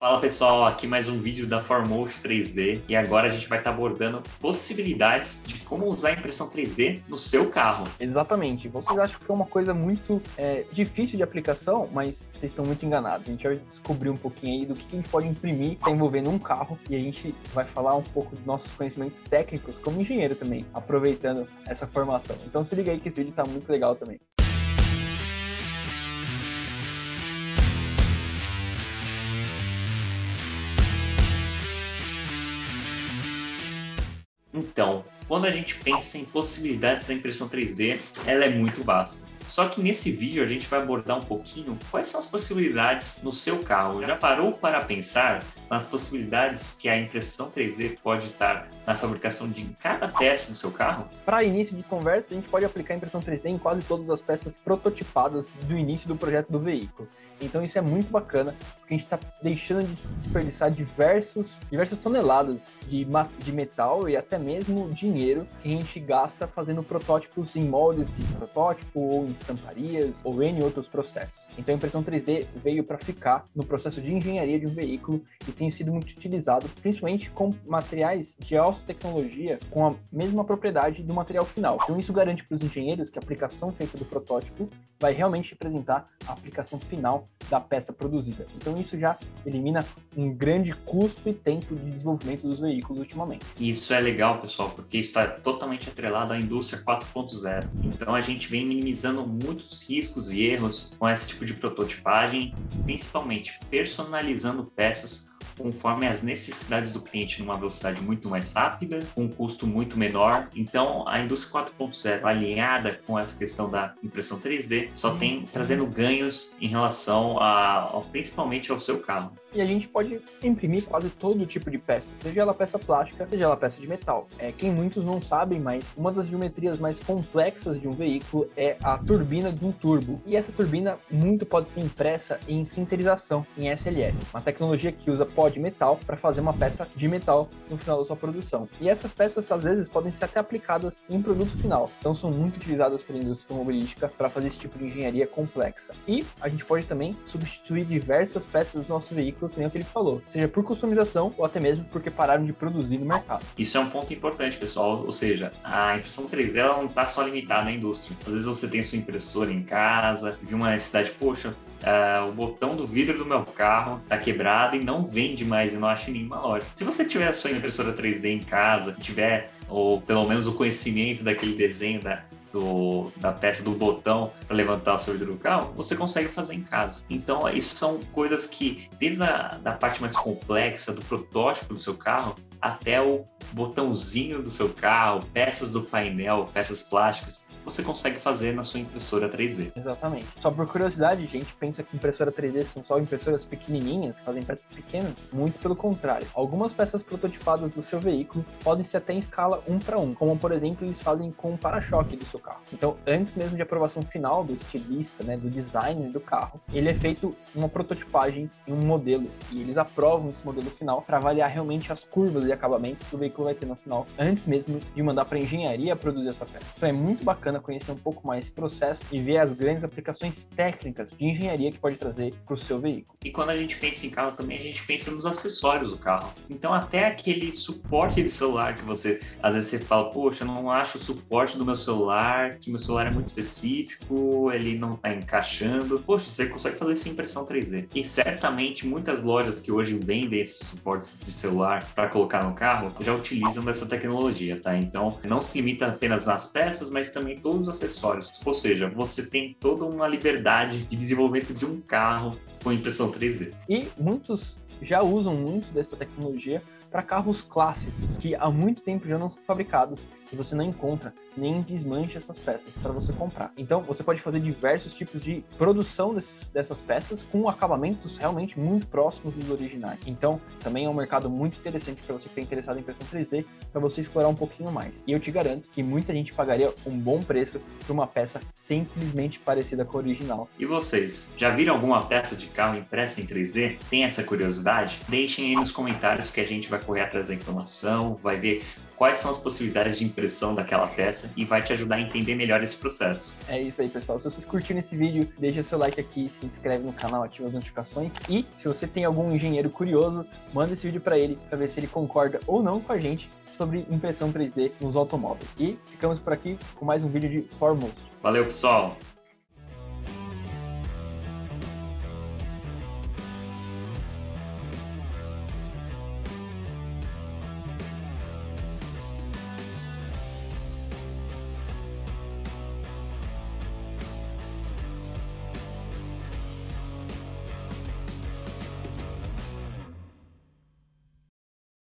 Fala pessoal, aqui mais um vídeo da Foremost 3D e agora a gente vai estar abordando possibilidades de como usar a impressão 3D no seu carro. Exatamente. Vocês acham que é uma coisa muito é, difícil de aplicação, mas vocês estão muito enganados. A gente vai descobrir um pouquinho aí do que a gente pode imprimir tá envolvendo um carro e a gente vai falar um pouco dos nossos conhecimentos técnicos como engenheiro também, aproveitando essa formação. Então se liga aí que esse vídeo tá muito legal também. Então, quando a gente pensa em possibilidades da impressão 3D, ela é muito vasta. Só que nesse vídeo a gente vai abordar um pouquinho quais são as possibilidades no seu carro. Já parou para pensar nas possibilidades que a impressão 3D pode estar na fabricação de cada peça do seu carro? Para início de conversa, a gente pode aplicar a impressão 3D em quase todas as peças prototipadas do início do projeto do veículo. Então isso é muito bacana, porque a gente está deixando de desperdiçar diversos, diversas toneladas de, de metal e até mesmo dinheiro que a gente gasta fazendo protótipos em moldes de protótipo ou em estamparias ou em outros processos. Então a impressão 3D veio para ficar no processo de engenharia de um veículo e tem sido muito utilizado, principalmente com materiais de alta tecnologia com a mesma propriedade do material final. Então isso garante para os engenheiros que a aplicação feita do protótipo vai realmente representar a aplicação final da peça produzida. Então isso já elimina um grande custo e tempo de desenvolvimento dos veículos ultimamente. Isso é legal, pessoal, porque está totalmente atrelado à indústria 4.0. Então a gente vem minimizando muitos riscos e erros com esse tipo de prototipagem, principalmente personalizando peças conforme as necessidades do cliente numa velocidade muito mais rápida, com um custo muito menor. Então, a indústria 4.0 alinhada com essa questão da impressão 3D só tem trazendo ganhos em relação a, a principalmente ao seu carro e a gente pode imprimir quase todo tipo de peça, seja ela peça plástica, seja ela peça de metal. É, quem muitos não sabem, mas uma das geometrias mais complexas de um veículo é a turbina de um turbo. E essa turbina muito pode ser impressa em sinterização, em SLS, uma tecnologia que usa pó de metal para fazer uma peça de metal no final da sua produção. E essas peças às vezes podem ser até aplicadas em produto final, então são muito utilizadas pela indústria automobilística para fazer esse tipo de engenharia complexa. E a gente pode também substituir diversas peças do nosso veículo que nem o que ele falou, seja por customização ou até mesmo porque pararam de produzir no mercado. Isso é um ponto importante, pessoal, ou seja, a impressão 3D ela não está só limitada à indústria. Às vezes você tem sua impressora em casa, viu uma necessidade, poxa, Uh, o botão do vidro do meu carro tá quebrado e não vende mais e não acha em nenhuma loja. Se você tiver a sua impressora 3D em casa, tiver ou pelo menos o conhecimento daquele desenho da, do, da peça do botão para levantar o seu vidro do carro, você consegue fazer em casa. Então, isso são coisas que, desde a da parte mais complexa do protótipo do seu carro, até o botãozinho do seu carro, peças do painel, peças plásticas, você consegue fazer na sua impressora 3D. Exatamente. Só por curiosidade, a gente pensa que impressora 3D são só impressoras pequenininhas, que fazem peças pequenas. Muito pelo contrário. Algumas peças prototipadas do seu veículo podem ser até em escala 1 para 1, como por exemplo eles fazem com o para-choque do seu carro. Então, antes mesmo de aprovação final do estilista, né, do design do carro, ele é feito uma prototipagem em um modelo e eles aprovam esse modelo final para avaliar realmente as curvas e acabamento que o veículo vai ter no final, antes mesmo de mandar para engenharia produzir essa peça. Então é muito bacana conhecer um pouco mais esse processo e ver as grandes aplicações técnicas de engenharia que pode trazer para o seu veículo. E quando a gente pensa em carro também, a gente pensa nos acessórios do carro. Então até aquele suporte de celular que você, às vezes você fala, poxa, não acho o suporte do meu celular, que meu celular é muito específico, ele não está encaixando. Poxa, você consegue fazer isso em impressão 3D. E certamente muitas lojas que hoje vendem esses suportes de celular para colocar no carro já utilizam dessa tecnologia, tá? Então não se limita apenas nas peças, mas também todos os acessórios. Ou seja, você tem toda uma liberdade de desenvolvimento de um carro com impressão 3D. E muitos já usam muito dessa tecnologia para carros clássicos que há muito tempo já não são fabricados e você não encontra nem desmanche essas peças para você comprar. Então, você pode fazer diversos tipos de produção desses, dessas peças com acabamentos realmente muito próximos dos originais. Então, também é um mercado muito interessante para você que está interessado em impressão 3D, para você explorar um pouquinho mais. E eu te garanto que muita gente pagaria um bom preço por uma peça simplesmente parecida com a original. E vocês, já viram alguma peça de carro impressa em 3D? Tem essa curiosidade? Deixem aí nos comentários que a gente vai correr atrás da informação, vai ver quais são as possibilidades de impressão daquela peça e vai te ajudar a entender melhor esse processo. É isso aí, pessoal. Se vocês curtiram esse vídeo, deixa seu like aqui, se inscreve no canal, ativa as notificações e se você tem algum engenheiro curioso, manda esse vídeo para ele para ver se ele concorda ou não com a gente sobre impressão 3D nos automóveis. E ficamos por aqui com mais um vídeo de Foremost. Valeu, pessoal!